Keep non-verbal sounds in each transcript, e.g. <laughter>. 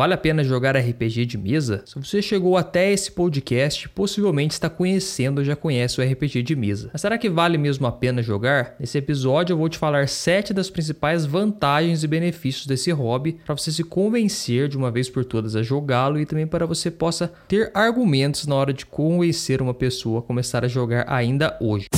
vale a pena jogar RPG de mesa? Se você chegou até esse podcast, possivelmente está conhecendo ou já conhece o RPG de mesa. Mas será que vale mesmo a pena jogar? Nesse episódio eu vou te falar 7 das principais vantagens e benefícios desse hobby para você se convencer de uma vez por todas a jogá-lo e também para você possa ter argumentos na hora de convencer uma pessoa a começar a jogar ainda hoje.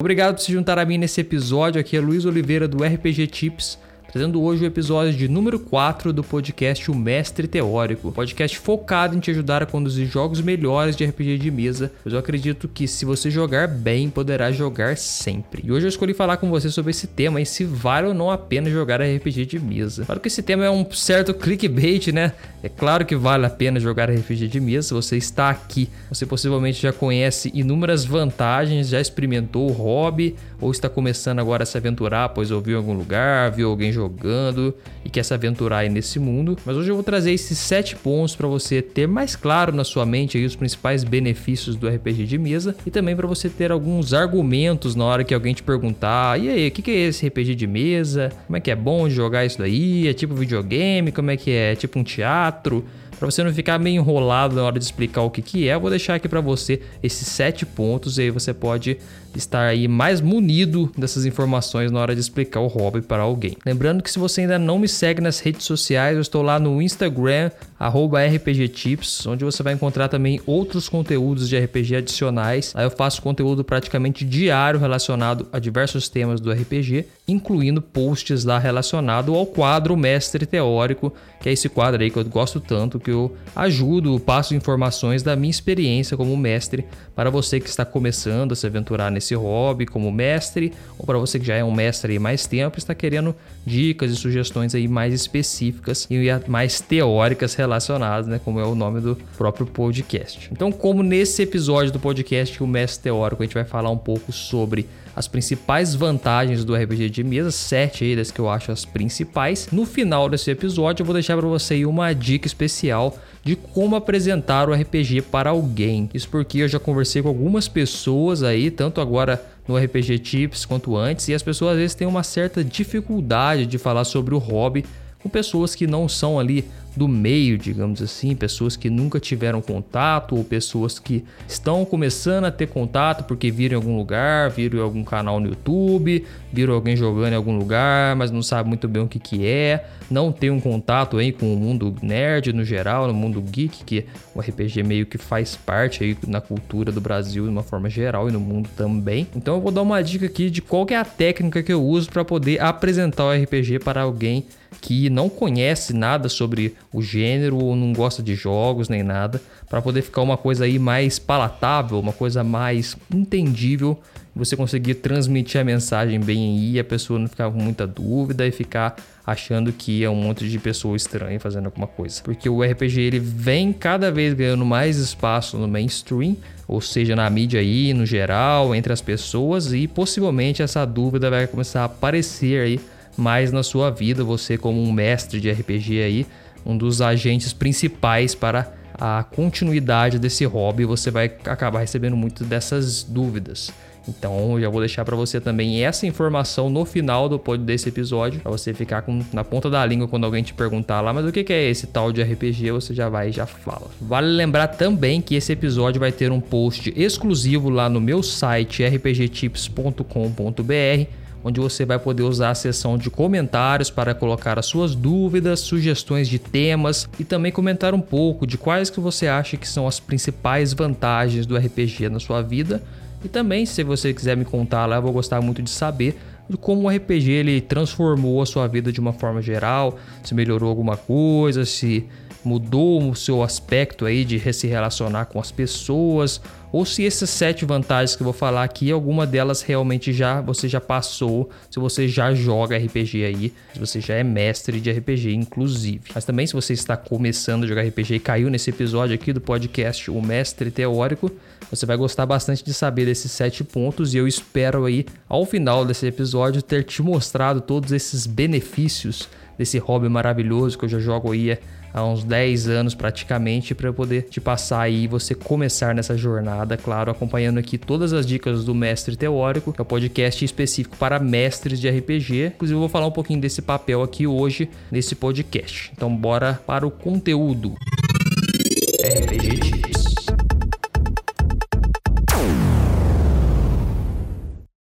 Obrigado por se juntar a mim nesse episódio. Aqui é Luiz Oliveira do RPG Tips trazendo hoje o episódio de número 4 do podcast O Mestre Teórico, podcast focado em te ajudar a conduzir jogos melhores de RPG de mesa, pois eu acredito que se você jogar bem, poderá jogar sempre. E hoje eu escolhi falar com você sobre esse tema e se vale ou não a pena jogar RPG de mesa. Claro que esse tema é um certo clickbait, né? É claro que vale a pena jogar RPG de mesa, se você está aqui, você possivelmente já conhece inúmeras vantagens, já experimentou o hobby ou está começando agora a se aventurar, pois ouviu em algum lugar, viu alguém jogando e quer se aventurar aí nesse mundo. Mas hoje eu vou trazer esses sete pontos para você ter mais claro na sua mente aí os principais benefícios do RPG de mesa e também para você ter alguns argumentos na hora que alguém te perguntar: e aí, o que é esse RPG de mesa? Como é que é bom jogar isso daí? É tipo videogame? Como é que é? É tipo um teatro? Para você não ficar meio enrolado na hora de explicar o que, que é, eu vou deixar aqui para você esses sete pontos e aí você pode estar aí mais munido dessas informações na hora de explicar o hobby para alguém. Lembrando que se você ainda não me segue nas redes sociais, eu estou lá no Instagram, RPGTips, onde você vai encontrar também outros conteúdos de RPG adicionais. Aí eu faço conteúdo praticamente diário relacionado a diversos temas do RPG, incluindo posts lá relacionado ao quadro Mestre Teórico, que é esse quadro aí que eu gosto tanto, que eu ajudo, passo informações da minha experiência como mestre para você que está começando a se aventurar nesse hobby como mestre, ou para você que já é um mestre há mais tempo e está querendo dicas e sugestões aí mais específicas e mais teóricas relacionadas, né, como é o nome do próprio podcast. Então, como nesse episódio do podcast o mestre teórico a gente vai falar um pouco sobre as principais vantagens do RPG de mesa, sete aí das que eu acho as principais. No final desse episódio eu vou deixar para você uma dica especial de como apresentar o RPG para alguém. Isso porque eu já conversei com algumas pessoas aí, tanto agora no RPG Tips quanto antes, e as pessoas às vezes têm uma certa dificuldade de falar sobre o hobby com pessoas que não são ali do meio, digamos assim, pessoas que nunca tiveram contato ou pessoas que estão começando a ter contato porque viram em algum lugar, viram em algum canal no YouTube, viram alguém jogando em algum lugar, mas não sabe muito bem o que, que é, não tem um contato aí com o mundo nerd no geral, no mundo geek, que o RPG meio que faz parte aí na cultura do Brasil de uma forma geral e no mundo também. Então eu vou dar uma dica aqui de qual é a técnica que eu uso para poder apresentar o RPG para alguém que não conhece nada sobre o gênero ou não gosta de jogos nem nada, para poder ficar uma coisa aí mais palatável, uma coisa mais entendível, você conseguir transmitir a mensagem bem aí, a pessoa não ficar com muita dúvida e ficar achando que é um monte de pessoa estranha fazendo alguma coisa. Porque o RPG ele vem cada vez ganhando mais espaço no mainstream, ou seja, na mídia aí, no geral, entre as pessoas e possivelmente essa dúvida vai começar a aparecer aí mais na sua vida, você como um mestre de RPG aí, um dos agentes principais para a continuidade desse hobby, você vai acabar recebendo muito dessas dúvidas. Então, eu já vou deixar para você também essa informação no final do desse episódio, para você ficar com, na ponta da língua quando alguém te perguntar lá, mas o que é esse tal de RPG? Você já vai e já fala. Vale lembrar também que esse episódio vai ter um post exclusivo lá no meu site rpgtips.com.br onde você vai poder usar a seção de comentários para colocar as suas dúvidas, sugestões de temas e também comentar um pouco de quais que você acha que são as principais vantagens do RPG na sua vida. E também, se você quiser me contar lá, eu vou gostar muito de saber como o RPG ele transformou a sua vida de uma forma geral, se melhorou alguma coisa, se mudou o seu aspecto aí de se relacionar com as pessoas, ou se essas sete vantagens que eu vou falar aqui, alguma delas realmente já você já passou, se você já joga RPG aí, se você já é mestre de RPG, inclusive. Mas também se você está começando a jogar RPG e caiu nesse episódio aqui do podcast O Mestre Teórico, você vai gostar bastante de saber desses sete pontos e eu espero aí, ao final desse episódio, ter te mostrado todos esses benefícios desse hobby maravilhoso que eu já jogo aí há uns 10 anos praticamente para poder te passar aí você começar nessa jornada, claro, acompanhando aqui todas as dicas do Mestre Teórico, que é o um podcast específico para mestres de RPG. Inclusive eu vou falar um pouquinho desse papel aqui hoje nesse podcast. Então bora para o conteúdo. RPG Tips.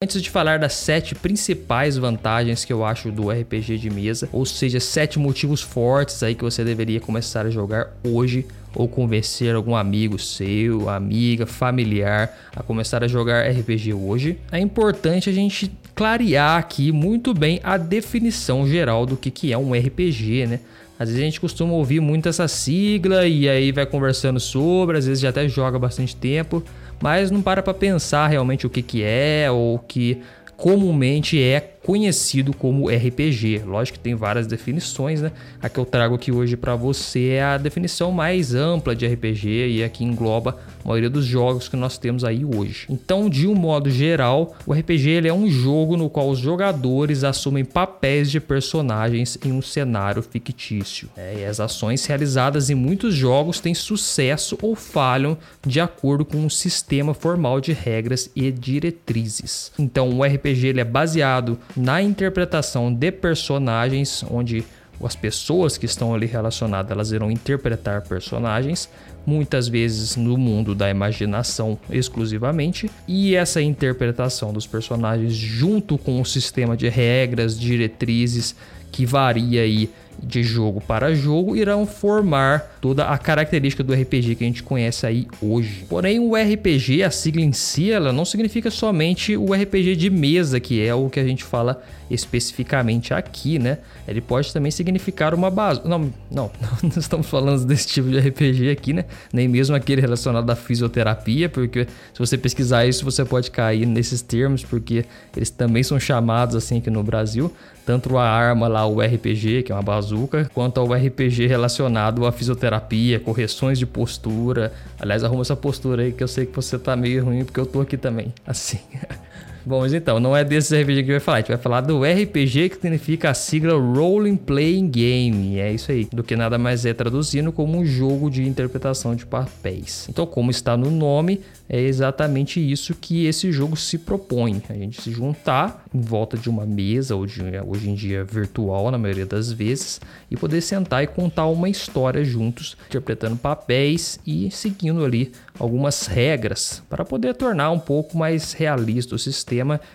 Antes de falar das sete principais vantagens que eu acho do RPG de mesa, ou seja, sete motivos fortes aí que você deveria começar a jogar hoje ou convencer algum amigo seu, amiga, familiar a começar a jogar RPG hoje, é importante a gente clarear aqui muito bem a definição geral do que, que é um RPG, né? Às vezes a gente costuma ouvir muito essa sigla e aí vai conversando sobre, às vezes já até joga bastante tempo, mas não para para pensar realmente o que, que é ou que comumente é conhecido como RPG. Lógico que tem várias definições, né? A que eu trago aqui hoje para você é a definição mais ampla de RPG e aqui engloba a maioria dos jogos que nós temos aí hoje. Então, de um modo geral, o RPG ele é um jogo no qual os jogadores assumem papéis de personagens em um cenário fictício. É, e as ações realizadas em muitos jogos têm sucesso ou falham de acordo com um sistema formal de regras e diretrizes. Então, o RPG ele é baseado na interpretação de personagens, onde as pessoas que estão ali relacionadas elas irão interpretar personagens, muitas vezes no mundo da imaginação exclusivamente, e essa interpretação dos personagens junto com o sistema de regras, diretrizes que varia aí de jogo para jogo irão formar toda a característica do RPG que a gente conhece aí hoje. Porém, o RPG, a sigla em si, ela não significa somente o RPG de mesa, que é o que a gente fala especificamente aqui, né? Ele pode também significar uma base. Não, não, <laughs> não estamos falando desse tipo de RPG aqui, né? Nem mesmo aquele relacionado à fisioterapia, porque se você pesquisar isso, você pode cair nesses termos, porque eles também são chamados assim aqui no Brasil. Tanto a arma lá, o RPG, que é uma bazuca, quanto ao RPG relacionado à fisioterapia, correções de postura. Aliás, arruma essa postura aí que eu sei que você tá meio ruim, porque eu tô aqui também. Assim. <laughs> Bom, mas então, não é desse RPG que vai falar. A gente vai falar do RPG, que significa a sigla Role Playing Game. É isso aí. Do que nada mais é traduzindo como um jogo de interpretação de papéis. Então, como está no nome, é exatamente isso que esse jogo se propõe. A gente se juntar em volta de uma mesa, hoje, hoje em dia virtual, na maioria das vezes, e poder sentar e contar uma história juntos, interpretando papéis e seguindo ali algumas regras para poder tornar um pouco mais realista o sistema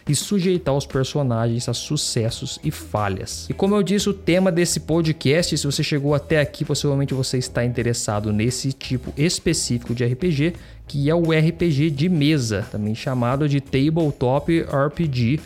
e sujeitar os personagens a sucessos e falhas. E como eu disse, o tema desse podcast, se você chegou até aqui, possivelmente você está interessado nesse tipo específico de RPG, que é o RPG de mesa, também chamado de Tabletop RPG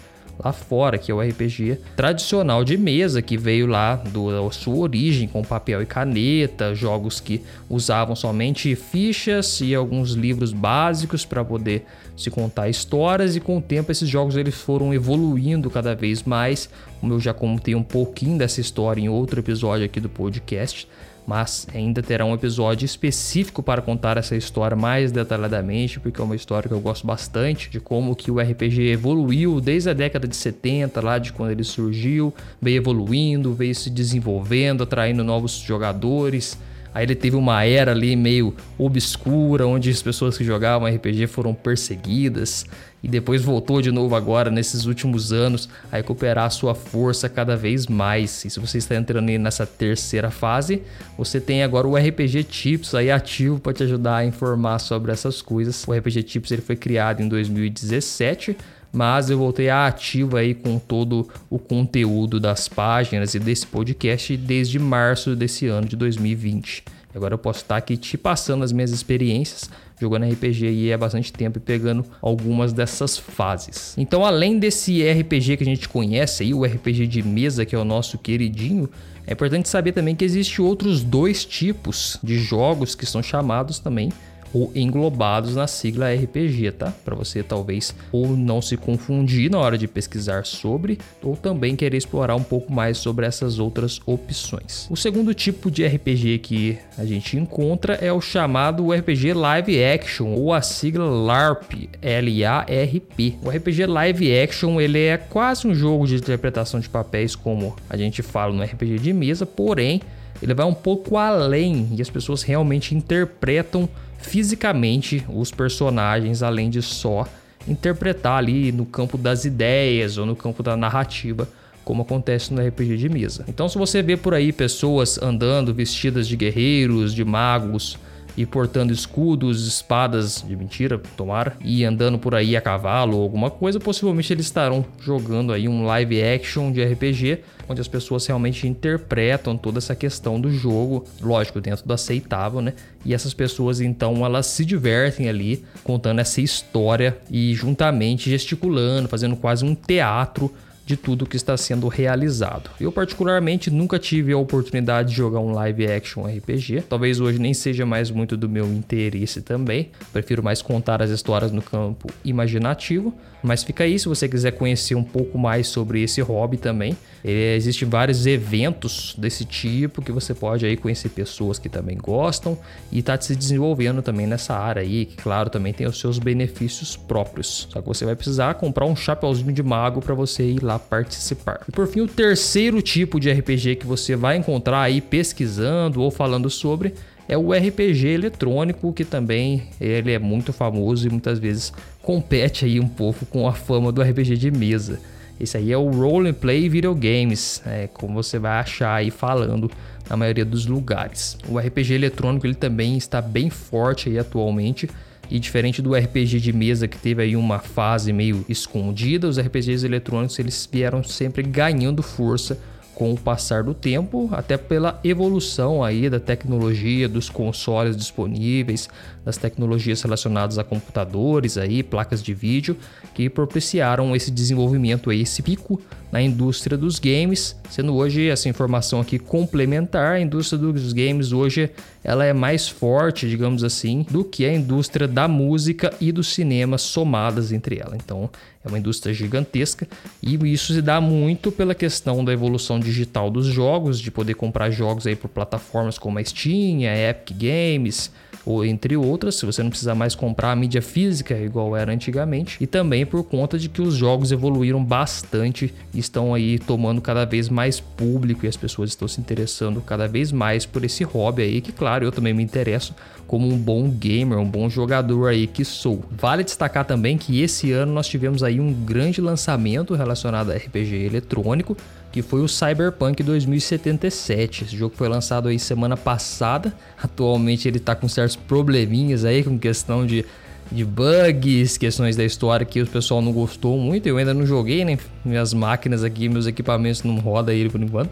lá fora, que é o RPG tradicional de mesa que veio lá do, da sua origem com papel e caneta, jogos que usavam somente fichas e alguns livros básicos para poder se contar histórias e com o tempo esses jogos eles foram evoluindo cada vez mais. Como eu já contei um pouquinho dessa história em outro episódio aqui do podcast, mas ainda terá um episódio específico para contar essa história mais detalhadamente, porque é uma história que eu gosto bastante de como que o RPG evoluiu desde a década de 70, lá de quando ele surgiu, veio evoluindo, veio se desenvolvendo, atraindo novos jogadores. Aí ele teve uma era ali meio obscura, onde as pessoas que jogavam RPG foram perseguidas e depois voltou de novo agora nesses últimos anos a recuperar a sua força cada vez mais. E se você está entrando nessa terceira fase, você tem agora o RPG Tips aí ativo para te ajudar a informar sobre essas coisas. O RPG Tips ele foi criado em 2017 mas eu voltei a ativo aí com todo o conteúdo das páginas e desse podcast desde março desse ano de 2020. Agora eu posso estar aqui te passando as minhas experiências jogando RPG aí há bastante tempo e pegando algumas dessas fases. Então, além desse RPG que a gente conhece aí, o RPG de mesa, que é o nosso queridinho, é importante saber também que existe outros dois tipos de jogos que são chamados também ou englobados na sigla RPG, tá? Para você talvez ou não se confundir na hora de pesquisar sobre, ou também querer explorar um pouco mais sobre essas outras opções. O segundo tipo de RPG que a gente encontra é o chamado RPG Live Action ou a sigla LARP, L-A-R-P. O RPG Live Action ele é quase um jogo de interpretação de papéis como a gente fala no RPG de mesa, porém ele vai um pouco além e as pessoas realmente interpretam fisicamente os personagens, além de só interpretar ali no campo das ideias ou no campo da narrativa, como acontece no RPG de mesa. Então, se você vê por aí pessoas andando vestidas de guerreiros, de magos, e portando escudos, espadas de mentira, tomara, e andando por aí a cavalo ou alguma coisa, possivelmente eles estarão jogando aí um live action de RPG, onde as pessoas realmente interpretam toda essa questão do jogo, lógico, dentro do aceitável, né? E essas pessoas então elas se divertem ali contando essa história e juntamente gesticulando, fazendo quase um teatro de tudo que está sendo realizado. Eu particularmente nunca tive a oportunidade de jogar um live action RPG. Talvez hoje nem seja mais muito do meu interesse também. Prefiro mais contar as histórias no campo imaginativo. Mas fica aí se você quiser conhecer um pouco mais sobre esse hobby também. Existem vários eventos desse tipo que você pode aí conhecer pessoas que também gostam e tá se desenvolvendo também nessa área aí, que claro, também tem os seus benefícios próprios. Só que você vai precisar comprar um chapeuzinho de mago para você ir lá participar. E por fim, o terceiro tipo de RPG que você vai encontrar aí pesquisando ou falando sobre é o RPG eletrônico, que também ele é muito famoso e muitas vezes compete aí um pouco com a fama do RPG de mesa. Esse aí é o Role Play Video Games, é, como você vai achar aí falando na maioria dos lugares. O RPG eletrônico ele também está bem forte aí atualmente. E diferente do RPG de mesa que teve aí uma fase meio escondida, os RPGs eletrônicos eles vieram sempre ganhando força com o passar do tempo, até pela evolução aí da tecnologia, dos consoles disponíveis, das tecnologias relacionadas a computadores aí, placas de vídeo, que propiciaram esse desenvolvimento aí, esse pico na indústria dos games, sendo hoje essa informação aqui complementar, a indústria dos games hoje ela é mais forte, digamos assim, do que a indústria da música e do cinema somadas entre ela. Então, é uma indústria gigantesca e isso se dá muito pela questão da evolução digital dos jogos, de poder comprar jogos aí por plataformas como a Steam, a Epic Games, ou entre outras, se você não precisar mais comprar a mídia física igual era antigamente, e também por conta de que os jogos evoluíram bastante estão aí tomando cada vez mais público e as pessoas estão se interessando cada vez mais por esse hobby aí, que claro, eu também me interesso como um bom gamer, um bom jogador aí que sou. Vale destacar também que esse ano nós tivemos aí um grande lançamento relacionado a RPG eletrônico, que foi o Cyberpunk 2077. Esse jogo foi lançado aí semana passada. Atualmente ele tá com certos probleminhas aí com questão de, de bugs, questões da história que o pessoal não gostou muito. Eu ainda não joguei, né? Minhas máquinas aqui, meus equipamentos não rodam ele por enquanto.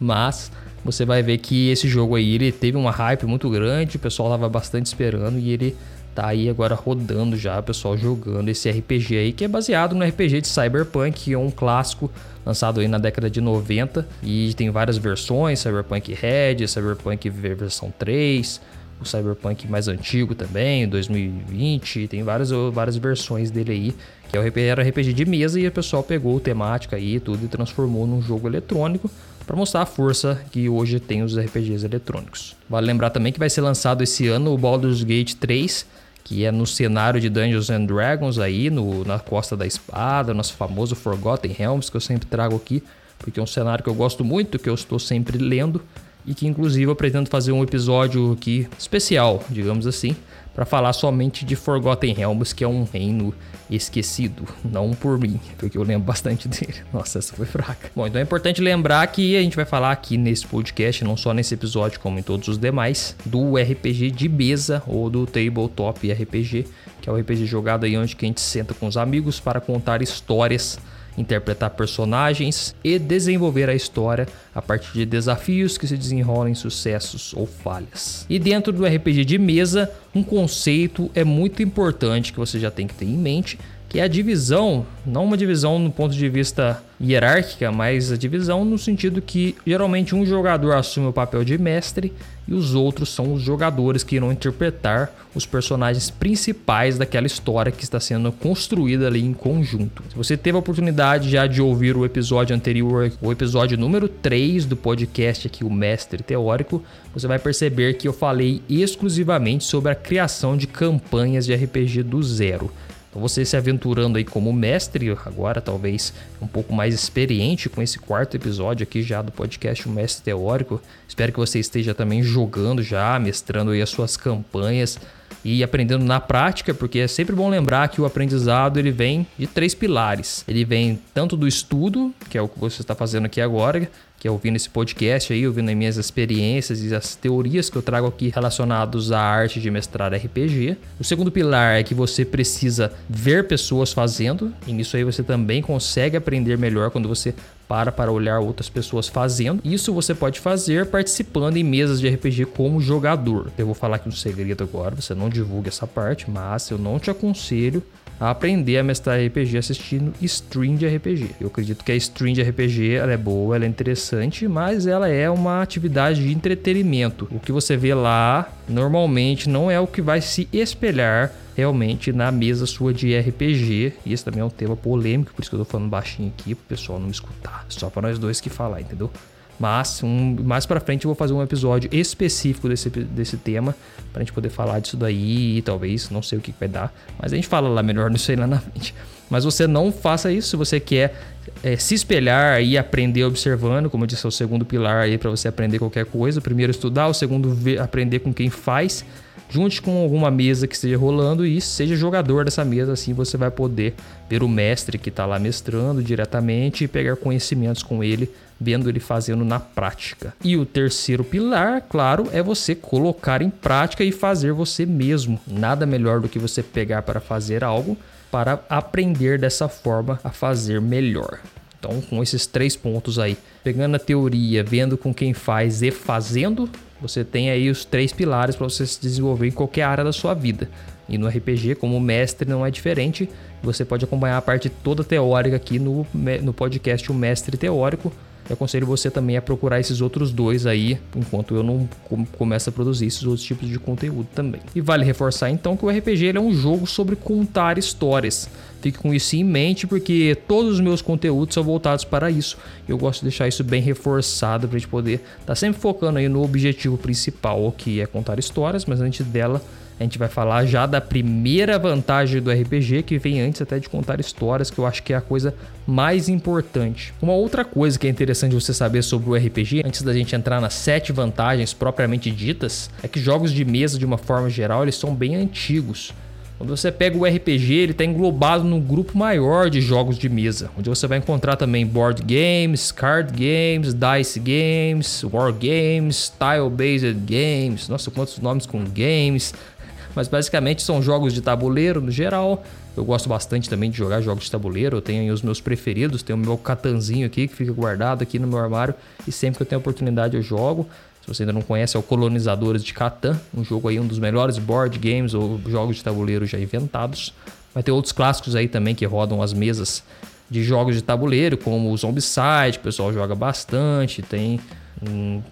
Mas você vai ver que esse jogo aí ele teve uma hype muito grande, o pessoal tava bastante esperando e ele tá aí agora rodando já, o pessoal jogando esse RPG aí que é baseado no RPG de Cyberpunk, que é um clássico lançado aí na década de 90 e tem várias versões, Cyberpunk Red, Cyberpunk versão 3, o Cyberpunk mais antigo também, 2020, tem várias, várias versões dele aí, que é era RPG de mesa e o pessoal pegou temática aí tudo e transformou num jogo eletrônico para mostrar a força que hoje tem os RPGs eletrônicos. Vale lembrar também que vai ser lançado esse ano o Baldur's Gate 3, que é no cenário de Dungeons and Dragons aí, no, na Costa da Espada, nosso famoso Forgotten Realms, que eu sempre trago aqui, porque é um cenário que eu gosto muito, que eu estou sempre lendo, e que inclusive eu pretendo fazer um episódio aqui especial, digamos assim, para falar somente de Forgotten Realms, que é um reino esquecido, não por mim, porque eu lembro bastante dele. <laughs> Nossa, essa foi fraca. Bom, então é importante lembrar que a gente vai falar aqui nesse podcast, não só nesse episódio, como em todos os demais, do RPG de mesa ou do Tabletop RPG, que é o RPG jogado aí onde a gente senta com os amigos para contar histórias interpretar personagens e desenvolver a história a partir de desafios que se desenrolam em sucessos ou falhas. E dentro do RPG de mesa, um conceito é muito importante que você já tem que ter em mente, que é a divisão, não uma divisão no ponto de vista hierárquica, mas a divisão no sentido que geralmente um jogador assume o papel de mestre e os outros são os jogadores que irão interpretar os personagens principais daquela história que está sendo construída ali em conjunto. Se você teve a oportunidade já de ouvir o episódio anterior, o episódio número 3 do podcast aqui, o Mestre Teórico, você vai perceber que eu falei exclusivamente sobre a criação de campanhas de RPG do zero. Então você se aventurando aí como mestre, agora talvez um pouco mais experiente com esse quarto episódio aqui já do podcast O Mestre Teórico. Espero que você esteja também jogando já, mestrando aí as suas campanhas e aprendendo na prática, porque é sempre bom lembrar que o aprendizado ele vem de três pilares. Ele vem tanto do estudo, que é o que você está fazendo aqui agora, é ouvindo esse podcast aí, ouvindo as minhas experiências e as teorias que eu trago aqui relacionados à arte de mestrar RPG. O segundo pilar é que você precisa ver pessoas fazendo, e nisso aí você também consegue aprender melhor quando você para para olhar outras pessoas fazendo. Isso você pode fazer participando em mesas de RPG como jogador. Eu vou falar aqui um segredo agora, você não divulga essa parte, mas eu não te aconselho a aprender a mestrar RPG assistindo stream de RPG. Eu acredito que a stream de RPG ela é boa, ela é interessante, mas ela é uma atividade de entretenimento. O que você vê lá normalmente não é o que vai se espelhar realmente na mesa sua de RPG. E esse também é um tema polêmico, por isso que eu tô falando baixinho aqui, pro pessoal não me escutar. Só para nós dois que falar, entendeu? Mas um, mais para frente eu vou fazer um episódio específico desse, desse tema pra gente poder falar disso daí e talvez, não sei o que vai dar, mas a gente fala lá melhor <laughs> nisso aí lá na frente. Mas você não faça isso se você quer é, se espelhar e aprender observando, como eu disse, é o segundo pilar aí para você aprender qualquer coisa. O primeiro estudar, o segundo ver, aprender com quem faz junte com alguma mesa que esteja rolando e seja jogador dessa mesa, assim você vai poder ver o mestre que está lá mestrando diretamente e pegar conhecimentos com ele, vendo ele fazendo na prática. E o terceiro pilar, claro, é você colocar em prática e fazer você mesmo. Nada melhor do que você pegar para fazer algo para aprender dessa forma a fazer melhor. Então, com esses três pontos aí, pegando a teoria, vendo com quem faz e fazendo, você tem aí os três pilares para você se desenvolver em qualquer área da sua vida. E no RPG, como mestre, não é diferente. Você pode acompanhar a parte toda teórica aqui no, no podcast O Mestre Teórico. Eu aconselho você também a procurar esses outros dois aí, enquanto eu não começo a produzir esses outros tipos de conteúdo também. E vale reforçar então que o RPG é um jogo sobre contar histórias. Fique com isso em mente, porque todos os meus conteúdos são voltados para isso. Eu gosto de deixar isso bem reforçado para a gente poder estar tá sempre focando aí no objetivo principal, que é contar histórias, mas antes dela a gente vai falar já da primeira vantagem do RPG, que vem antes até de contar histórias, que eu acho que é a coisa mais importante. Uma outra coisa que é interessante você saber sobre o RPG, antes da gente entrar nas sete vantagens propriamente ditas, é que jogos de mesa, de uma forma geral, eles são bem antigos. Quando você pega o RPG, ele está englobado num grupo maior de jogos de mesa, onde você vai encontrar também board games, card games, dice games, war games, tile-based games. Nossa, quantos nomes com games! Mas basicamente são jogos de tabuleiro no geral. Eu gosto bastante também de jogar jogos de tabuleiro. Eu tenho os meus preferidos. Tenho o meu catanzinho aqui que fica guardado aqui no meu armário. E sempre que eu tenho oportunidade eu jogo. Se você ainda não conhece, é o Colonizadores de Catan, um jogo aí, um dos melhores board games ou jogos de tabuleiro já inventados. Vai ter outros clássicos aí também que rodam as mesas de jogos de tabuleiro, como o Zombicide, o pessoal joga bastante, tem um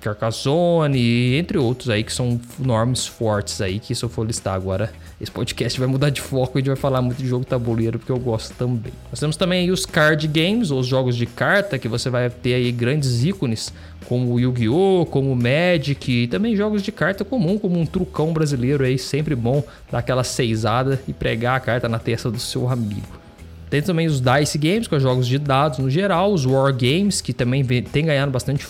entre outros aí que são nomes fortes aí, que se eu for listar agora, esse podcast vai mudar de foco e a gente vai falar muito de jogo tabuleiro, porque eu gosto também. Nós temos também aí os card games, ou os jogos de carta, que você vai ter aí grandes ícones, como Yu-Gi-Oh!, como Magic, e também jogos de carta comum, como um trucão brasileiro aí, sempre bom dar aquela seisada e pregar a carta na testa do seu amigo. Tem também os Dice Games, que são jogos de dados no geral, os War Games, que também tem ganhado bastante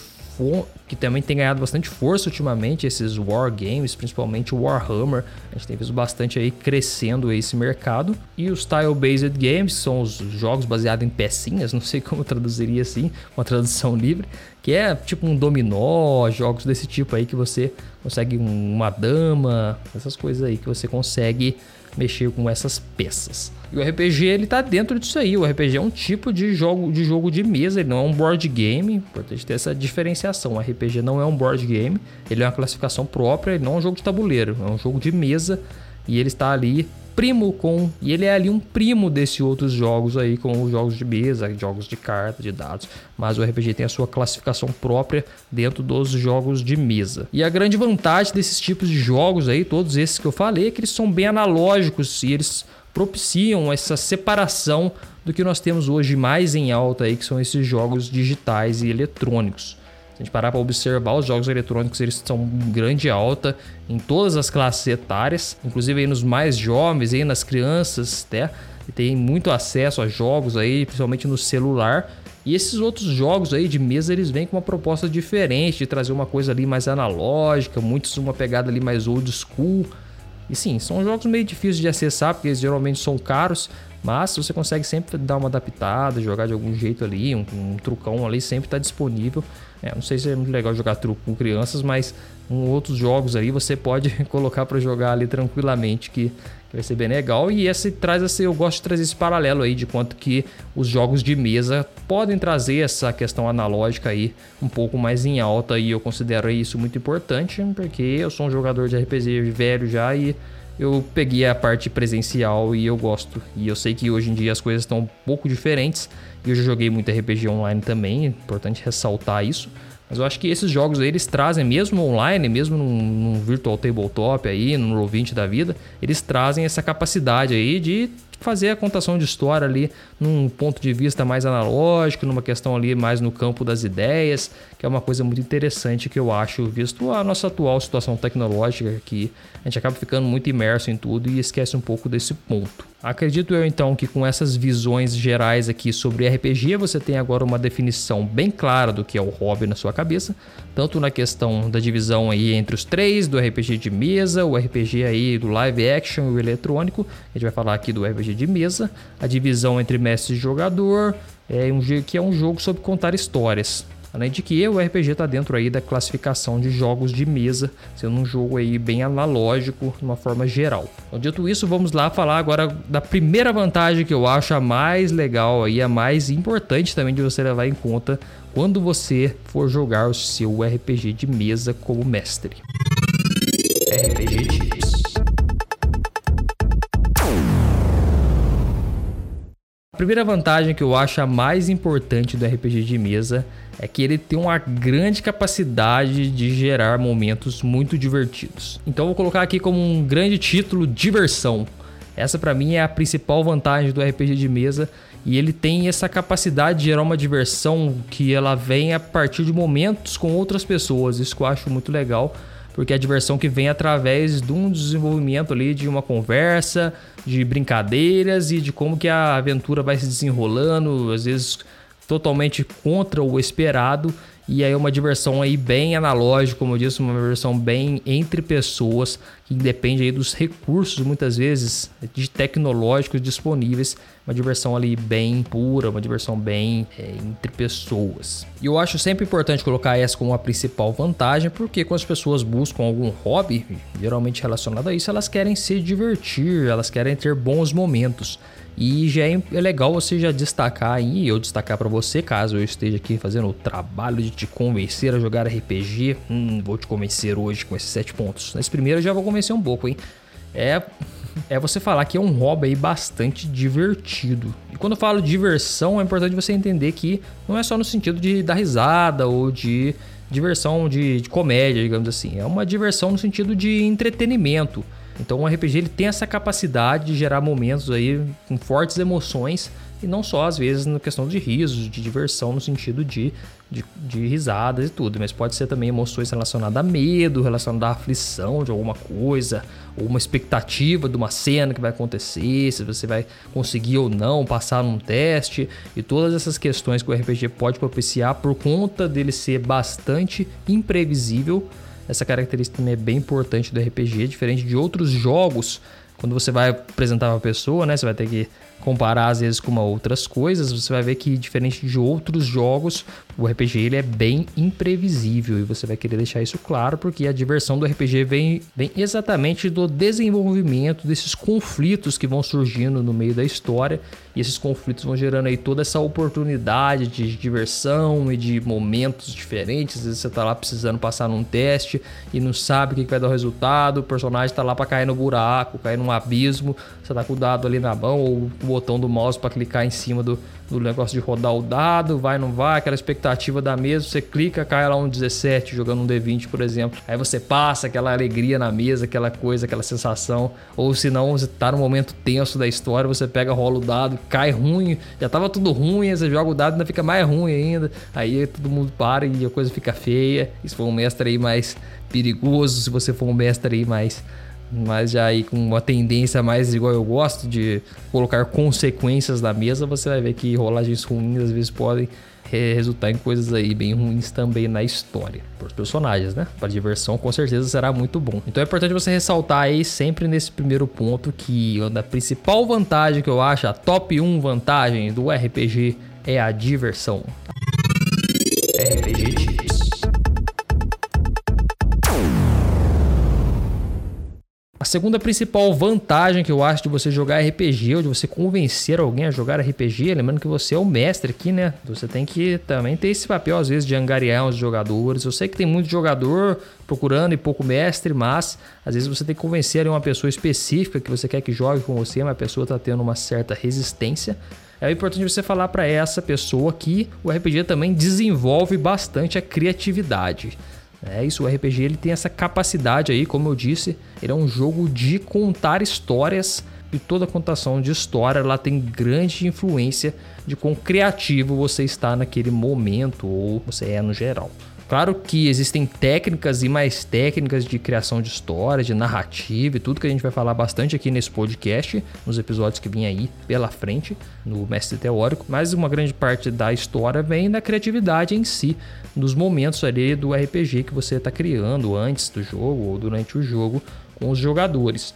que também tem ganhado bastante força ultimamente, esses War Games, principalmente o Warhammer. A gente tem visto bastante aí crescendo esse mercado. E os Tile-Based Games, são os jogos baseados em pecinhas, <laughs> não sei como traduziria assim, uma tradução livre, que é tipo um dominó, jogos desse tipo aí que você consegue uma dama, essas coisas aí que você consegue mexer com essas peças. E o RPG ele tá dentro disso aí. O RPG é um tipo de jogo de jogo de mesa, ele não é um board game. Importante ter essa diferenciação. O RPG não é um board game, ele é uma classificação própria, ele não é um jogo de tabuleiro, é um jogo de mesa e ele está ali primo com. E ele é ali um primo desses outros jogos aí, como os jogos de mesa, jogos de carta, de dados. Mas o RPG tem a sua classificação própria dentro dos jogos de mesa. E a grande vantagem desses tipos de jogos aí, todos esses que eu falei, é que eles são bem analógicos e eles propiciam essa separação do que nós temos hoje mais em alta aí, que são esses jogos digitais e eletrônicos. Se a gente parar para observar, os jogos eletrônicos eles são grande alta em todas as classes etárias, inclusive aí nos mais jovens, aí nas crianças, até. e tem muito acesso a jogos aí, principalmente no celular. E esses outros jogos aí de mesa, eles vêm com uma proposta diferente, de trazer uma coisa ali mais analógica, muitos uma pegada ali mais old school. E sim, são jogos meio difíceis de acessar, porque eles geralmente são caros, mas você consegue sempre dar uma adaptada, jogar de algum jeito ali, um, um trucão ali sempre está disponível. É, não sei se é muito legal jogar truco com crianças, mas um, outros jogos ali você pode <laughs> colocar para jogar ali tranquilamente, que vai ser bem legal. E esse traz esse, eu gosto de trazer esse paralelo aí de quanto que os jogos de mesa podem trazer essa questão analógica aí um pouco mais em alta e eu considero isso muito importante, porque eu sou um jogador de RPG velho já e eu peguei a parte presencial e eu gosto. E eu sei que hoje em dia as coisas estão um pouco diferentes. E eu já joguei muito RPG online também, é importante ressaltar isso. Mas eu acho que esses jogos aí, eles trazem, mesmo online, mesmo num, num Virtual Tabletop aí, num Roll20 da vida, eles trazem essa capacidade aí de fazer a contação de história ali num ponto de vista mais analógico, numa questão ali mais no campo das ideias, que é uma coisa muito interessante que eu acho, visto a nossa atual situação tecnológica, que a gente acaba ficando muito imerso em tudo e esquece um pouco desse ponto. Acredito eu então que com essas visões gerais aqui sobre RPG, você tem agora uma definição bem clara do que é o hobby na sua cabeça, tanto na questão da divisão aí entre os três, do RPG de mesa, o RPG aí do live action e o eletrônico, a gente vai falar aqui do RPG de mesa, a divisão entre mestre e jogador, é um, que é um jogo sobre contar histórias. Além de que o RPG está dentro aí da classificação de jogos de mesa, sendo um jogo aí bem analógico de uma forma geral. Então, dito isso, vamos lá falar agora da primeira vantagem que eu acho a mais legal e a mais importante também de você levar em conta quando você for jogar o seu RPG de mesa como mestre. RPG Tips. A primeira vantagem que eu acho a mais importante do RPG de mesa é que ele tem uma grande capacidade de gerar momentos muito divertidos. Então vou colocar aqui como um grande título diversão. Essa para mim é a principal vantagem do RPG de mesa e ele tem essa capacidade de gerar uma diversão que ela vem a partir de momentos com outras pessoas. Isso que eu acho muito legal porque é a diversão que vem através de um desenvolvimento ali de uma conversa, de brincadeiras e de como que a aventura vai se desenrolando, às vezes totalmente contra o esperado e aí uma diversão aí bem analógica, como eu disse, uma diversão bem entre pessoas, que depende aí dos recursos, muitas vezes, de tecnológicos disponíveis. Uma diversão ali bem pura, uma diversão bem é, entre pessoas. E eu acho sempre importante colocar essa como a principal vantagem, porque quando as pessoas buscam algum hobby, geralmente relacionado a isso, elas querem se divertir, elas querem ter bons momentos. E já é, é legal você já destacar aí, eu destacar para você, caso eu esteja aqui fazendo o trabalho de te convencer a jogar RPG. Hum, vou te convencer hoje com esses sete pontos. Nesse primeiro eu já vou convencer um pouco, hein? É, é você falar que é um hobby aí bastante divertido. E quando eu falo diversão, é importante você entender que não é só no sentido de dar risada ou de diversão de, de comédia, digamos assim. É uma diversão no sentido de entretenimento. Então o RPG ele tem essa capacidade de gerar momentos aí com fortes emoções e não só às vezes na questão de risos, de diversão no sentido de, de, de risadas e tudo, mas pode ser também emoções relacionadas a medo, relacionadas à aflição de alguma coisa, ou uma expectativa de uma cena que vai acontecer, se você vai conseguir ou não passar num teste. E todas essas questões que o RPG pode propiciar por conta dele ser bastante imprevisível essa característica também é bem importante do RPG, diferente de outros jogos. Quando você vai apresentar uma pessoa, né, você vai ter que comparar às vezes com outras coisas, você vai ver que diferente de outros jogos, o RPG ele é bem imprevisível e você vai querer deixar isso claro porque a diversão do RPG vem, vem exatamente do desenvolvimento desses conflitos que vão surgindo no meio da história e esses conflitos vão gerando aí toda essa oportunidade de diversão e de momentos diferentes. Às vezes você tá lá precisando passar num teste e não sabe o que vai dar o resultado, o personagem tá lá para cair no buraco, cair num abismo, você tá com o dado ali na mão ou o botão do mouse para clicar em cima do, do negócio de rodar o dado, vai, não vai, aquela expectativa da mesa, você clica, cai lá um 17 jogando um D20, por exemplo. Aí você passa aquela alegria na mesa, aquela coisa, aquela sensação. Ou se não, você tá no momento tenso da história, você pega, rola o dado, cai ruim, já tava tudo ruim, você joga o dado ainda fica mais ruim ainda. Aí todo mundo para e a coisa fica feia. Se for um mestre aí mais perigoso, se você for um mestre aí mais mas já aí com uma tendência mais igual eu gosto de colocar consequências na mesa, você vai ver que rolagens ruins às vezes podem resultar em coisas aí bem ruins também na história. Para os personagens, né? Para diversão, com certeza será muito bom. Então é importante você ressaltar aí sempre nesse primeiro ponto que a principal vantagem que eu acho, a top 1 vantagem do RPG é a diversão. RPG A segunda principal vantagem que eu acho de você jogar RPG ou de você convencer alguém a jogar RPG, lembrando que você é o mestre aqui, né? Você tem que também ter esse papel, às vezes, de angariar os jogadores. Eu sei que tem muito jogador procurando e pouco mestre, mas às vezes você tem que convencer uma pessoa específica que você quer que jogue com você, mas a pessoa está tendo uma certa resistência. É importante você falar para essa pessoa que o RPG também desenvolve bastante a criatividade. É isso, o RPG ele tem essa capacidade aí, como eu disse, ele é um jogo de contar histórias e toda contação de história ela tem grande influência de quão criativo você está naquele momento ou você é no geral. Claro que existem técnicas e mais técnicas de criação de história, de narrativa e tudo que a gente vai falar bastante aqui nesse podcast, nos episódios que vêm aí pela frente, no Mestre Teórico, mas uma grande parte da história vem da criatividade em si, nos momentos ali do RPG que você está criando antes do jogo ou durante o jogo com os jogadores.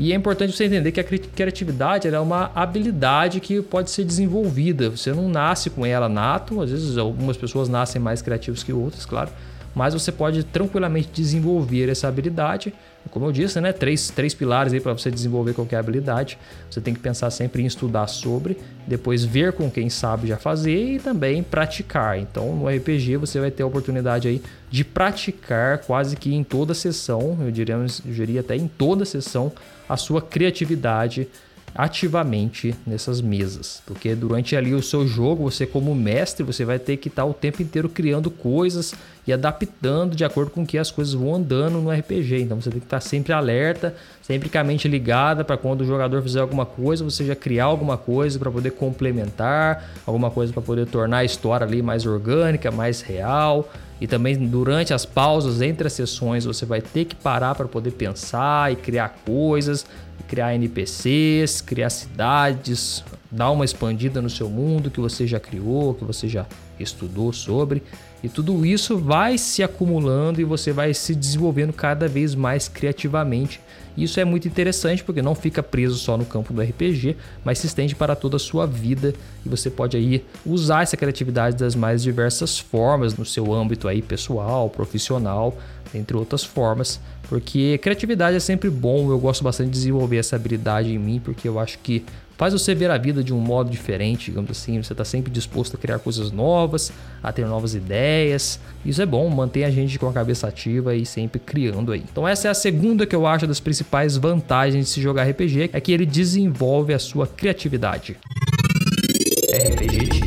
E é importante você entender que a criatividade é uma habilidade que pode ser desenvolvida. Você não nasce com ela nato, às vezes algumas pessoas nascem mais criativos que outras, claro, mas você pode tranquilamente desenvolver essa habilidade como eu disse, né, três, três pilares aí para você desenvolver qualquer habilidade. Você tem que pensar sempre em estudar sobre, depois ver com quem sabe já fazer e também praticar. Então, no RPG você vai ter a oportunidade aí de praticar quase que em toda sessão, eu diria, eu diria até em toda sessão, a sua criatividade ativamente nessas mesas, porque durante ali o seu jogo, você como mestre, você vai ter que estar o tempo inteiro criando coisas e adaptando de acordo com que as coisas vão andando no RPG. Então você tem que estar sempre alerta, sempre com a mente ligada para quando o jogador fizer alguma coisa, você já criar alguma coisa para poder complementar, alguma coisa para poder tornar a história ali mais orgânica, mais real. E também durante as pausas entre as sessões você vai ter que parar para poder pensar e criar coisas, criar NPCs, criar cidades, dar uma expandida no seu mundo que você já criou, que você já estudou sobre. E tudo isso vai se acumulando e você vai se desenvolvendo cada vez mais criativamente. Isso é muito interessante porque não fica preso só no campo do RPG, mas se estende para toda a sua vida e você pode aí usar essa criatividade das mais diversas formas no seu âmbito aí pessoal, profissional, entre outras formas, porque criatividade é sempre bom. Eu gosto bastante de desenvolver essa habilidade em mim porque eu acho que faz você ver a vida de um modo diferente, digamos assim. Você está sempre disposto a criar coisas novas, a ter novas ideias. Isso é bom, mantém a gente com a cabeça ativa e sempre criando aí. Então essa é a segunda que eu acho das principais vantagens de se jogar RPG, é que ele desenvolve a sua criatividade. RPG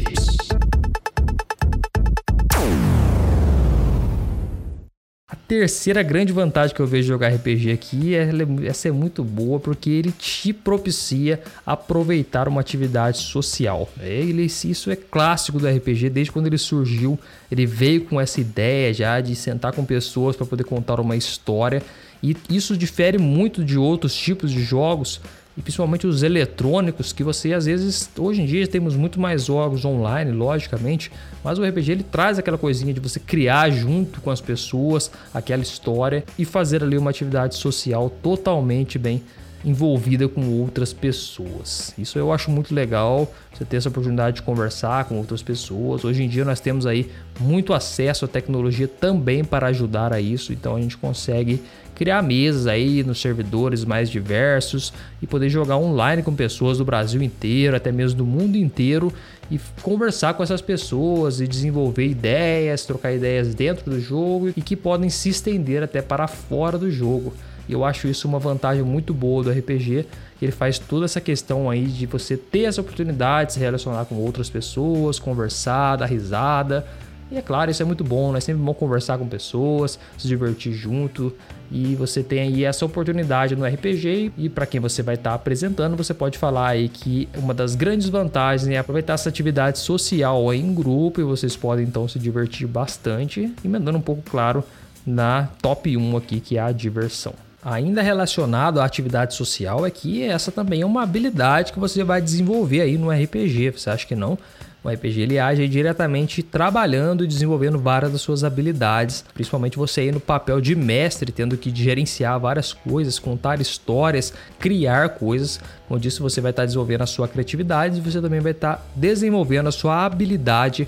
terceira grande vantagem que eu vejo de jogar RPG aqui é essa é muito boa porque ele te propicia aproveitar uma atividade social. Ele, isso é clássico do RPG desde quando ele surgiu. Ele veio com essa ideia já de sentar com pessoas para poder contar uma história e isso difere muito de outros tipos de jogos e principalmente os eletrônicos, que você às vezes, hoje em dia temos muito mais jogos online, logicamente, mas o RPG ele traz aquela coisinha de você criar junto com as pessoas aquela história e fazer ali uma atividade social totalmente bem envolvida com outras pessoas. Isso eu acho muito legal, você ter essa oportunidade de conversar com outras pessoas. Hoje em dia nós temos aí muito acesso à tecnologia também para ajudar a isso, então a gente consegue criar mesas aí nos servidores mais diversos e poder jogar online com pessoas do Brasil inteiro, até mesmo do mundo inteiro e conversar com essas pessoas e desenvolver ideias, trocar ideias dentro do jogo e que podem se estender até para fora do jogo. E eu acho isso uma vantagem muito boa do RPG. Ele faz toda essa questão aí de você ter essa oportunidade de se relacionar com outras pessoas, conversar, dar risada. E é claro, isso é muito bom, né? É sempre bom conversar com pessoas, se divertir junto. E você tem aí essa oportunidade no RPG. E para quem você vai estar tá apresentando, você pode falar aí que uma das grandes vantagens é aproveitar essa atividade social em grupo. E vocês podem então se divertir bastante. Emendando um pouco, claro, na top 1 aqui, que é a diversão. ainda relacionado à atividade social, é que essa também é uma habilidade que você vai desenvolver aí no RPG. Você acha que não? O RPG ele age diretamente trabalhando e desenvolvendo várias das suas habilidades, principalmente você aí no papel de mestre, tendo que gerenciar várias coisas, contar histórias, criar coisas. Com isso você vai estar desenvolvendo a sua criatividade e você também vai estar desenvolvendo a sua habilidade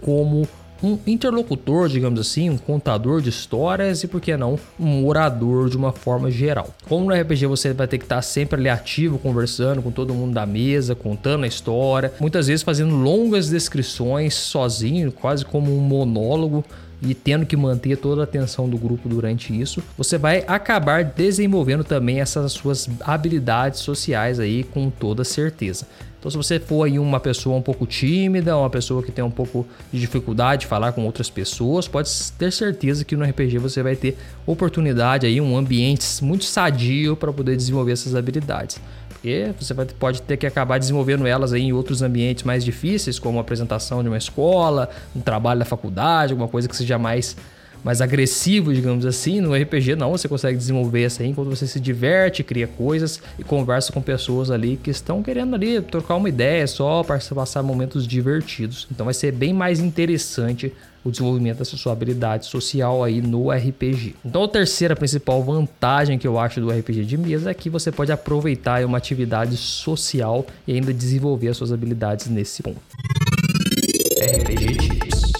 como um interlocutor, digamos assim, um contador de histórias e, por que não, um orador de uma forma geral. Como no RPG você vai ter que estar sempre ali ativo, conversando com todo mundo da mesa, contando a história, muitas vezes fazendo longas descrições sozinho, quase como um monólogo e tendo que manter toda a atenção do grupo durante isso, você vai acabar desenvolvendo também essas suas habilidades sociais aí com toda certeza. Então, se você for aí uma pessoa um pouco tímida, uma pessoa que tem um pouco de dificuldade de falar com outras pessoas, pode ter certeza que no RPG você vai ter oportunidade aí, um ambiente muito sadio para poder desenvolver essas habilidades. Porque você vai, pode ter que acabar desenvolvendo elas aí em outros ambientes mais difíceis, como a apresentação de uma escola, um trabalho da faculdade, alguma coisa que seja mais mais agressivo, digamos assim. No RPG não, você consegue desenvolver isso aí enquanto você se diverte, cria coisas e conversa com pessoas ali que estão querendo ali trocar uma ideia só para passar momentos divertidos. Então vai ser bem mais interessante o desenvolvimento dessa sua habilidade social aí no RPG. Então a terceira principal vantagem que eu acho do RPG de mesa é que você pode aproveitar uma atividade social e ainda desenvolver as suas habilidades nesse ponto. RPG Tips.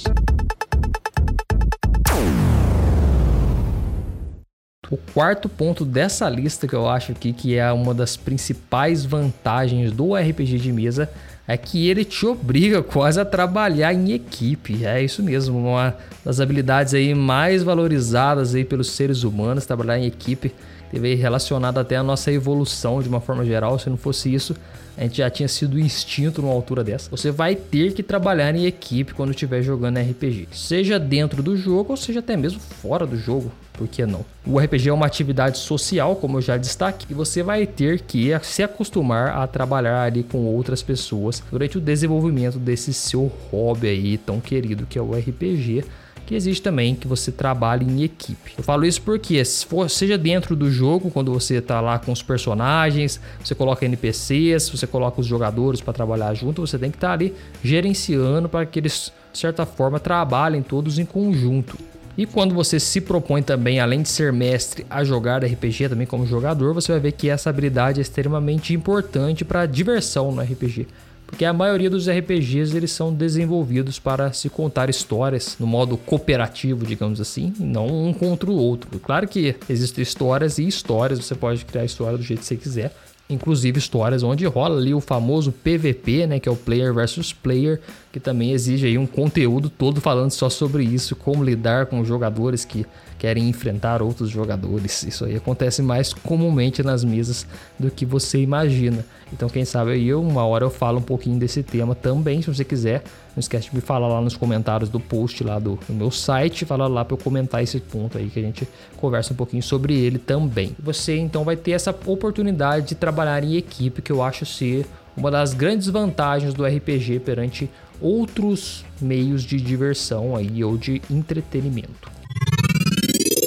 O quarto ponto dessa lista que eu acho aqui que é uma das principais vantagens do RPG de mesa é que ele te obriga quase a trabalhar em equipe. É isso mesmo, uma das habilidades aí mais valorizadas aí pelos seres humanos, trabalhar em equipe, teve relacionado até a nossa evolução de uma forma geral. Se não fosse isso, a gente já tinha sido instinto numa altura dessa. Você vai ter que trabalhar em equipe quando estiver jogando RPG, seja dentro do jogo ou seja até mesmo fora do jogo. Por que não? O RPG é uma atividade social, como eu já destaquei, e você vai ter que se acostumar a trabalhar ali com outras pessoas durante o desenvolvimento desse seu hobby aí tão querido que é o RPG que existe também que você trabalhe em equipe. Eu falo isso porque, se for, seja dentro do jogo, quando você está lá com os personagens, você coloca NPCs, você coloca os jogadores para trabalhar junto, você tem que estar tá ali gerenciando para que eles, de certa forma, trabalhem todos em conjunto. E quando você se propõe também, além de ser mestre, a jogar RPG também como jogador, você vai ver que essa habilidade é extremamente importante para a diversão no RPG porque a maioria dos RPGs eles são desenvolvidos para se contar histórias no modo cooperativo, digamos assim, não um contra o outro. Claro que existem histórias e histórias, você pode criar a história do jeito que você quiser, inclusive histórias onde rola ali o famoso PVP, né, que é o player versus player, que também exige aí um conteúdo todo falando só sobre isso, como lidar com jogadores que querem enfrentar outros jogadores. Isso aí acontece mais comumente nas mesas do que você imagina. Então, quem sabe aí uma hora eu falo um pouquinho desse tema também, se você quiser. Não esquece de me falar lá nos comentários do post lá do, do meu site, fala lá para eu comentar esse ponto aí que a gente conversa um pouquinho sobre ele também. Você então vai ter essa oportunidade de trabalhar em equipe que eu acho ser uma das grandes vantagens do RPG perante outros meios de diversão aí ou de entretenimento.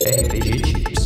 RPG Tips.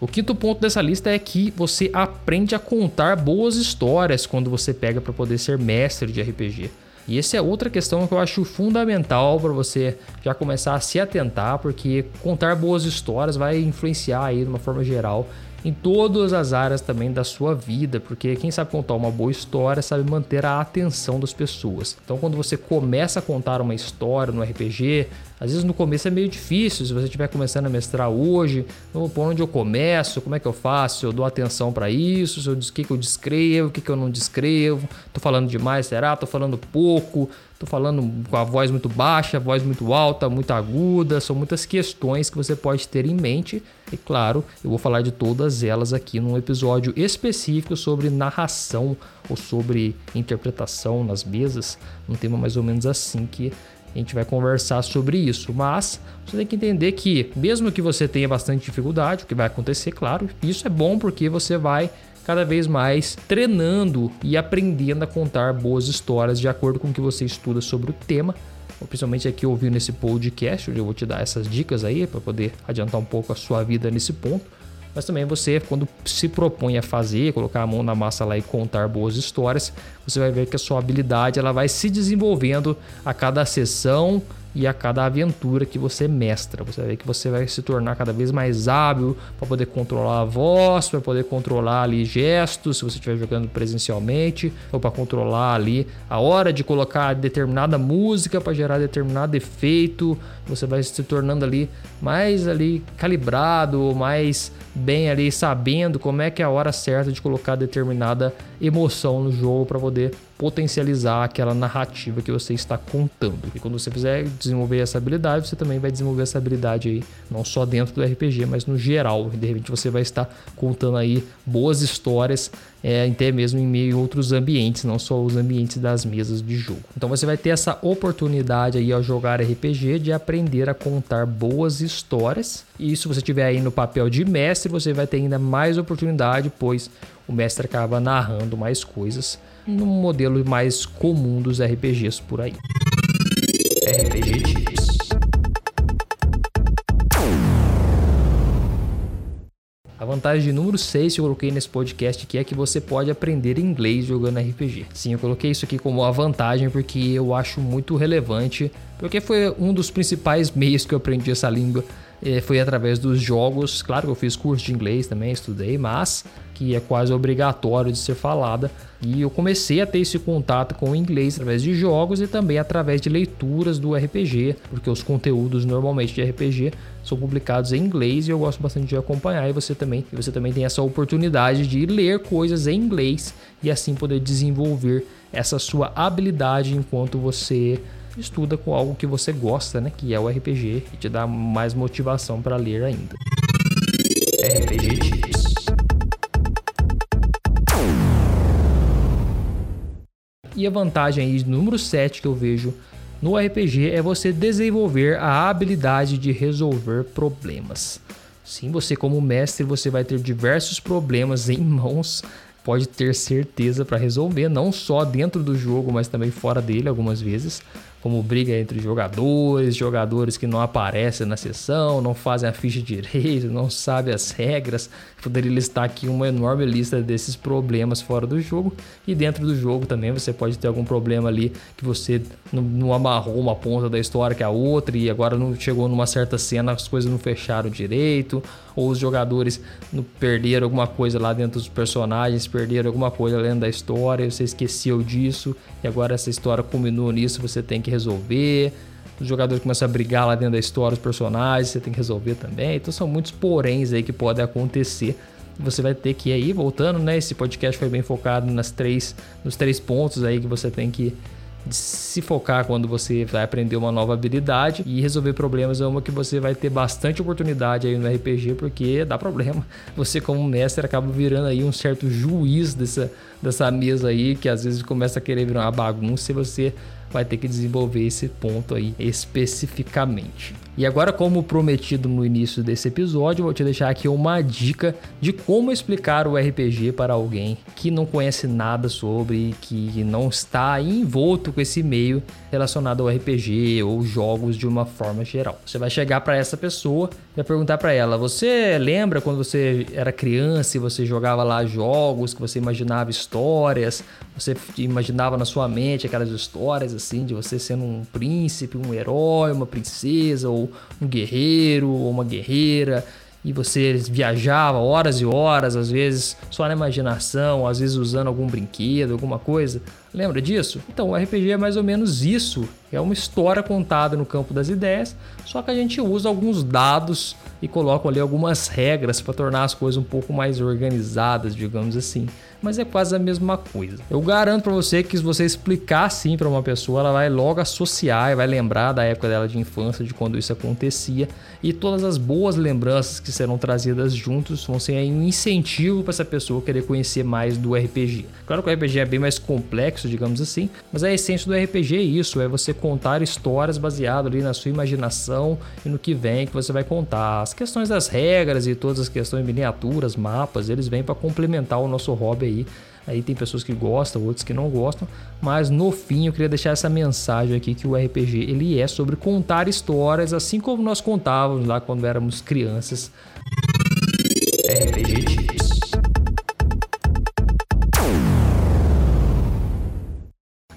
O quinto ponto dessa lista é que você aprende a contar boas histórias quando você pega para poder ser mestre de RPG. E essa é outra questão que eu acho fundamental para você já começar a se atentar, porque contar boas histórias vai influenciar aí de uma forma geral em todas as áreas também da sua vida, porque quem sabe contar uma boa história sabe manter a atenção das pessoas. Então, quando você começa a contar uma história no RPG, às vezes no começo é meio difícil, se você estiver começando a mestrar hoje, por onde eu começo, como é que eu faço, eu dou atenção para isso, o que, que eu descrevo, o que, que eu não descrevo, tô falando demais, será? Tô falando pouco, tô falando com a voz muito baixa, voz muito alta, muito aguda, são muitas questões que você pode ter em mente. E claro, eu vou falar de todas elas aqui num episódio específico sobre narração ou sobre interpretação nas mesas, um tema mais ou menos assim que a gente vai conversar sobre isso, mas você tem que entender que, mesmo que você tenha bastante dificuldade, o que vai acontecer, claro, isso é bom porque você vai cada vez mais treinando e aprendendo a contar boas histórias de acordo com o que você estuda sobre o tema principalmente aqui ouvindo esse podcast, onde eu vou te dar essas dicas aí para poder adiantar um pouco a sua vida nesse ponto. Mas também você, quando se propõe a fazer, colocar a mão na massa lá e contar boas histórias, você vai ver que a sua habilidade ela vai se desenvolvendo a cada sessão e a cada aventura que você mestra. Você vai ver que você vai se tornar cada vez mais hábil para poder controlar a voz, para poder controlar ali gestos, se você estiver jogando presencialmente, ou para controlar ali a hora de colocar determinada música para gerar determinado efeito. Você vai se tornando ali mais ali calibrado, mais bem ali sabendo como é que é a hora certa de colocar determinada emoção no jogo para poder potencializar aquela narrativa que você está contando. E quando você fizer desenvolver essa habilidade, você também vai desenvolver essa habilidade aí, não só dentro do RPG, mas no geral. De repente você vai estar contando aí boas histórias, é, até mesmo em meio a outros ambientes, não só os ambientes das mesas de jogo. Então você vai ter essa oportunidade aí ao jogar RPG de aprender a contar boas histórias. E se você tiver aí no papel de mestre, você vai ter ainda mais oportunidade, pois o mestre acaba narrando mais coisas no modelo mais comum dos RPGs por aí. RPG Tips. A vantagem número 6 que eu coloquei nesse podcast aqui é que você pode aprender inglês jogando RPG. Sim, eu coloquei isso aqui como a vantagem porque eu acho muito relevante, porque foi um dos principais meios que eu aprendi essa língua foi através dos jogos. Claro que eu fiz curso de inglês também, estudei, mas que é quase obrigatório de ser falada. E eu comecei a ter esse contato com o inglês através de jogos e também através de leituras do RPG, porque os conteúdos normalmente de RPG são publicados em inglês e eu gosto bastante de acompanhar. E você também, você também tem essa oportunidade de ler coisas em inglês e assim poder desenvolver essa sua habilidade enquanto você estuda com algo que você gosta, né? Que é o RPG e te dá mais motivação para ler ainda. RPG Tips. E a vantagem aí, número 7 que eu vejo no RPG é você desenvolver a habilidade de resolver problemas. Sim, você como mestre, você vai ter diversos problemas em mãos, pode ter certeza para resolver, não só dentro do jogo, mas também fora dele algumas vezes como briga entre jogadores, jogadores que não aparecem na sessão, não fazem a ficha direito, não sabem as regras. Poderia listar aqui uma enorme lista desses problemas fora do jogo. E dentro do jogo também você pode ter algum problema ali que você não, não amarrou uma ponta da história que a outra e agora não chegou numa certa cena, as coisas não fecharam direito, ou os jogadores perderam alguma coisa lá dentro dos personagens, perderam alguma coisa dentro da história, você esqueceu disso e agora essa história culminou nisso, você tem que resolver. Os jogadores começam a brigar lá dentro da história, os personagens, você tem que resolver também. Então são muitos poréns aí que podem acontecer. Você vai ter que ir aí, voltando, né? Esse podcast foi bem focado nas três, nos três pontos aí que você tem que se focar quando você vai aprender uma nova habilidade e resolver problemas é uma que você vai ter bastante oportunidade aí no RPG porque dá problema. <laughs> Você como mestre acaba virando aí um certo juiz dessa, dessa mesa aí que às vezes começa a querer virar uma bagunça e você vai ter que desenvolver esse ponto aí especificamente. E agora, como prometido no início desse episódio, vou te deixar aqui uma dica de como explicar o RPG para alguém que não conhece nada sobre, que não está envolto com esse meio relacionado ao RPG ou jogos de uma forma geral. Você vai chegar para essa pessoa e vai perguntar para ela: "Você lembra quando você era criança e você jogava lá jogos, que você imaginava histórias, você imaginava na sua mente aquelas histórias assim de você sendo um príncipe, um herói, uma princesa ou um guerreiro ou uma guerreira e você viajava horas e horas, às vezes só na imaginação, às vezes usando algum brinquedo, alguma coisa. Lembra disso? Então, o RPG é mais ou menos isso. É uma história contada no campo das ideias, só que a gente usa alguns dados e coloca ali algumas regras para tornar as coisas um pouco mais organizadas, digamos assim. Mas é quase a mesma coisa. Eu garanto para você que se você explicar assim para uma pessoa, ela vai logo associar e vai lembrar da época dela de infância, de quando isso acontecia, e todas as boas lembranças que serão trazidas juntos vão ser um incentivo para essa pessoa querer conhecer mais do RPG. Claro que o RPG é bem mais complexo, digamos assim, mas a essência do RPG é isso, é você contar histórias baseado ali na sua imaginação e no que vem que você vai contar. As questões das regras e todas as questões miniaturas, mapas, eles vêm para complementar o nosso hobby aí. Aí tem pessoas que gostam, outros que não gostam, mas no fim eu queria deixar essa mensagem aqui que o RPG ele é sobre contar histórias, assim como nós contávamos lá quando éramos crianças. RPG Tips.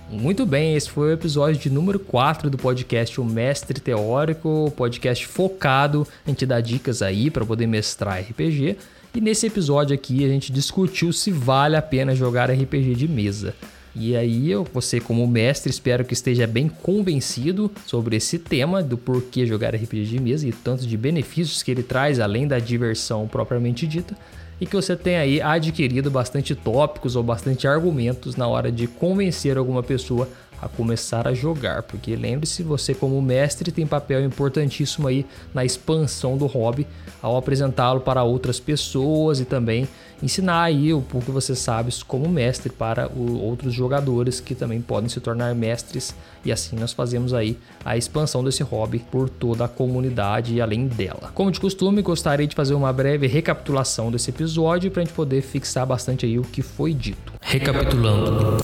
Muito bem, esse foi o episódio de número 4 do podcast O Mestre Teórico, podcast focado em te dar dicas aí para poder mestrar RPG. E nesse episódio aqui a gente discutiu se vale a pena jogar RPG de mesa. E aí eu, você como mestre, espero que esteja bem convencido sobre esse tema do porquê jogar RPG de mesa e tanto de benefícios que ele traz além da diversão propriamente dita. E que você tenha aí adquirido bastante tópicos ou bastante argumentos na hora de convencer alguma pessoa a começar a jogar, porque lembre-se, você como mestre tem papel importantíssimo aí na expansão do hobby ao apresentá-lo para outras pessoas e também ensinar aí o que você sabe como mestre para outros jogadores que também podem se tornar mestres e assim nós fazemos aí a expansão desse hobby por toda a comunidade e além dela. Como de costume, gostaria de fazer uma breve recapitulação desse episódio para a gente poder fixar bastante aí o que foi dito. Recapitulando.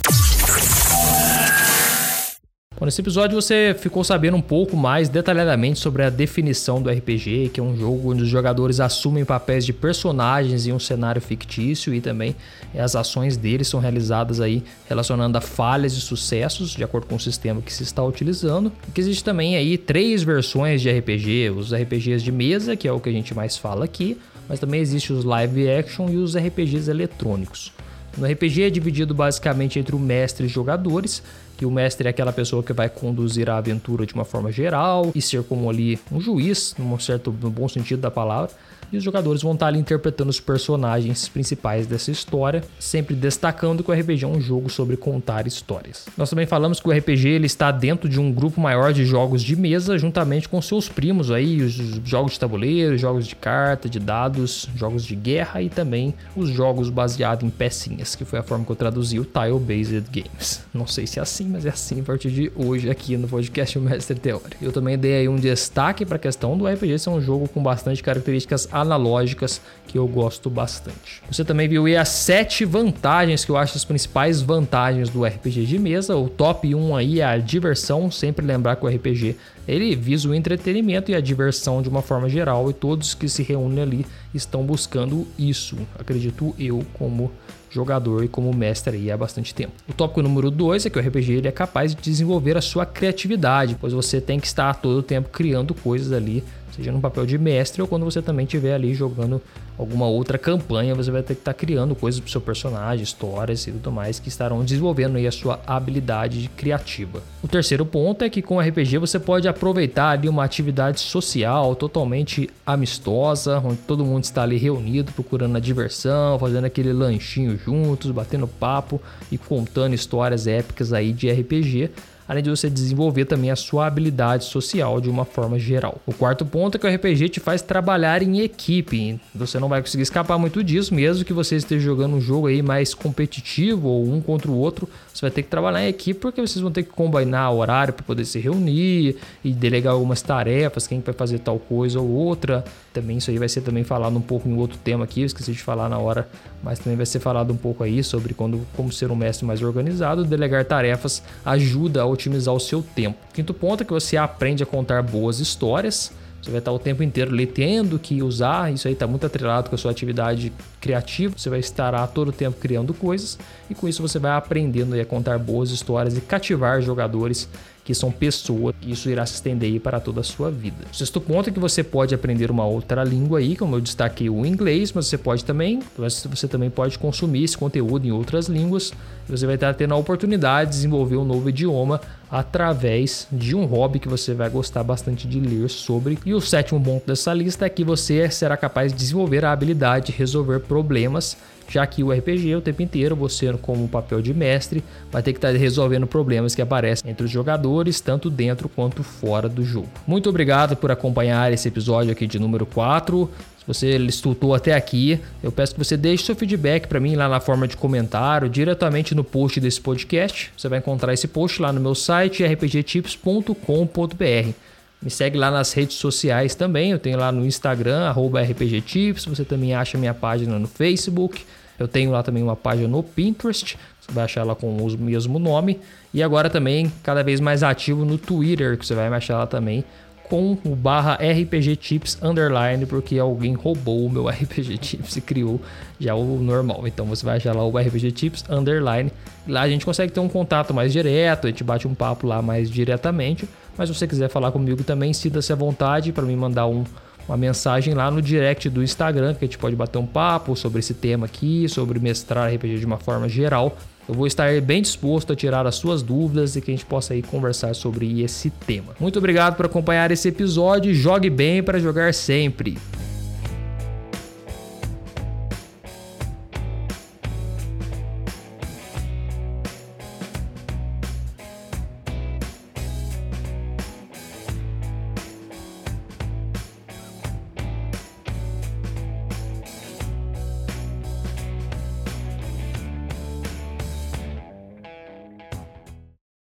Bom, nesse episódio você ficou sabendo um pouco mais detalhadamente sobre a definição do RPG, que é um jogo onde os jogadores assumem papéis de personagens em um cenário fictício e também as ações deles são realizadas aí relacionando a falhas e sucessos de acordo com o sistema que se está utilizando. E que existe também aí três versões de RPG, os RPGs de mesa, que é o que a gente mais fala aqui, mas também existe os live action e os RPGs eletrônicos. No RPG é dividido basicamente entre o mestre e jogadores, o mestre é aquela pessoa que vai conduzir a aventura de uma forma geral e ser como ali um juiz, num certo no bom sentido da palavra e os jogadores vão estar ali interpretando os personagens principais dessa história, sempre destacando que o RPG é um jogo sobre contar histórias. Nós também falamos que o RPG ele está dentro de um grupo maior de jogos de mesa, juntamente com seus primos aí, os jogos de tabuleiro, jogos de carta, de dados, jogos de guerra e também os jogos baseados em pecinhas, que foi a forma que eu traduzi o Tile Based Games. Não sei se é assim, mas é assim a partir de hoje aqui no podcast Mestre Teórico. Eu também dei aí um destaque para a questão do RPG ser um jogo com bastante características analógicas que eu gosto bastante. Você também viu aí as sete vantagens que eu acho as principais vantagens do RPG de mesa. O top 1 aí é a diversão, sempre lembrar que o RPG ele visa o entretenimento e a diversão de uma forma geral e todos que se reúnem ali estão buscando isso, acredito eu como jogador e como mestre aí há bastante tempo. O tópico número 2 é que o RPG ele é capaz de desenvolver a sua criatividade, pois você tem que estar todo o tempo criando coisas ali seja no papel de mestre ou quando você também estiver ali jogando alguma outra campanha, você vai ter que estar tá criando coisas para o seu personagem, histórias e tudo mais que estarão desenvolvendo aí a sua habilidade criativa. O terceiro ponto é que com RPG você pode aproveitar ali uma atividade social totalmente amistosa, onde todo mundo está ali reunido procurando a diversão, fazendo aquele lanchinho juntos, batendo papo e contando histórias épicas aí de RPG além de você desenvolver também a sua habilidade social de uma forma geral. O quarto ponto é que o RPG te faz trabalhar em equipe. Você não vai conseguir escapar muito disso, mesmo que você esteja jogando um jogo aí mais competitivo ou um contra o outro, você vai ter que trabalhar em equipe porque vocês vão ter que combinar horário para poder se reunir e delegar algumas tarefas, quem vai fazer tal coisa ou outra. Também isso aí vai ser também falado um pouco em outro tema aqui, eu esqueci de falar na hora, mas também vai ser falado um pouco aí sobre quando como ser um mestre mais organizado, delegar tarefas ajuda a otimizar o seu tempo. Quinto ponto é que você aprende a contar boas histórias. Você vai estar o tempo inteiro ali tendo que usar, isso aí está muito atrelado com a sua atividade criativa. Você vai estar a todo o tempo criando coisas e com isso você vai aprendendo a contar boas histórias e cativar jogadores que são pessoas, e isso irá se estender para toda a sua vida. O sexto ponto é que você pode aprender uma outra língua aí, como eu destaquei o inglês, mas você pode também, você também pode consumir esse conteúdo em outras línguas. Você vai estar tendo a oportunidade de desenvolver um novo idioma através de um hobby que você vai gostar bastante de ler sobre. E o sétimo ponto dessa lista é que você será capaz de desenvolver a habilidade de resolver problemas já que o RPG o tempo inteiro você como papel de mestre vai ter que estar tá resolvendo problemas que aparecem entre os jogadores, tanto dentro quanto fora do jogo. Muito obrigado por acompanhar esse episódio aqui de número 4. Se você escutou até aqui, eu peço que você deixe seu feedback para mim lá na forma de comentário, diretamente no post desse podcast. Você vai encontrar esse post lá no meu site rpgtips.com.br. Me segue lá nas redes sociais também. Eu tenho lá no Instagram, RPGTips. Você também acha minha página no Facebook. Eu tenho lá também uma página no Pinterest. Você vai achar lá com o mesmo nome. E agora também cada vez mais ativo no Twitter, que você vai me achar lá também com o barra RPG Tips underline, porque alguém roubou o meu <laughs> RPG Tips e criou já o normal. Então você vai achar lá o RPG Tips underline. Lá a gente consegue ter um contato mais direto, a gente bate um papo lá mais diretamente. Mas se você quiser falar comigo também, sinta-se à vontade para me mandar um, uma mensagem lá no direct do Instagram, que a gente pode bater um papo sobre esse tema aqui, sobre mestrar RPG de uma forma geral. Eu vou estar bem disposto a tirar as suas dúvidas e que a gente possa aí conversar sobre esse tema. Muito obrigado por acompanhar esse episódio. Jogue bem para jogar sempre.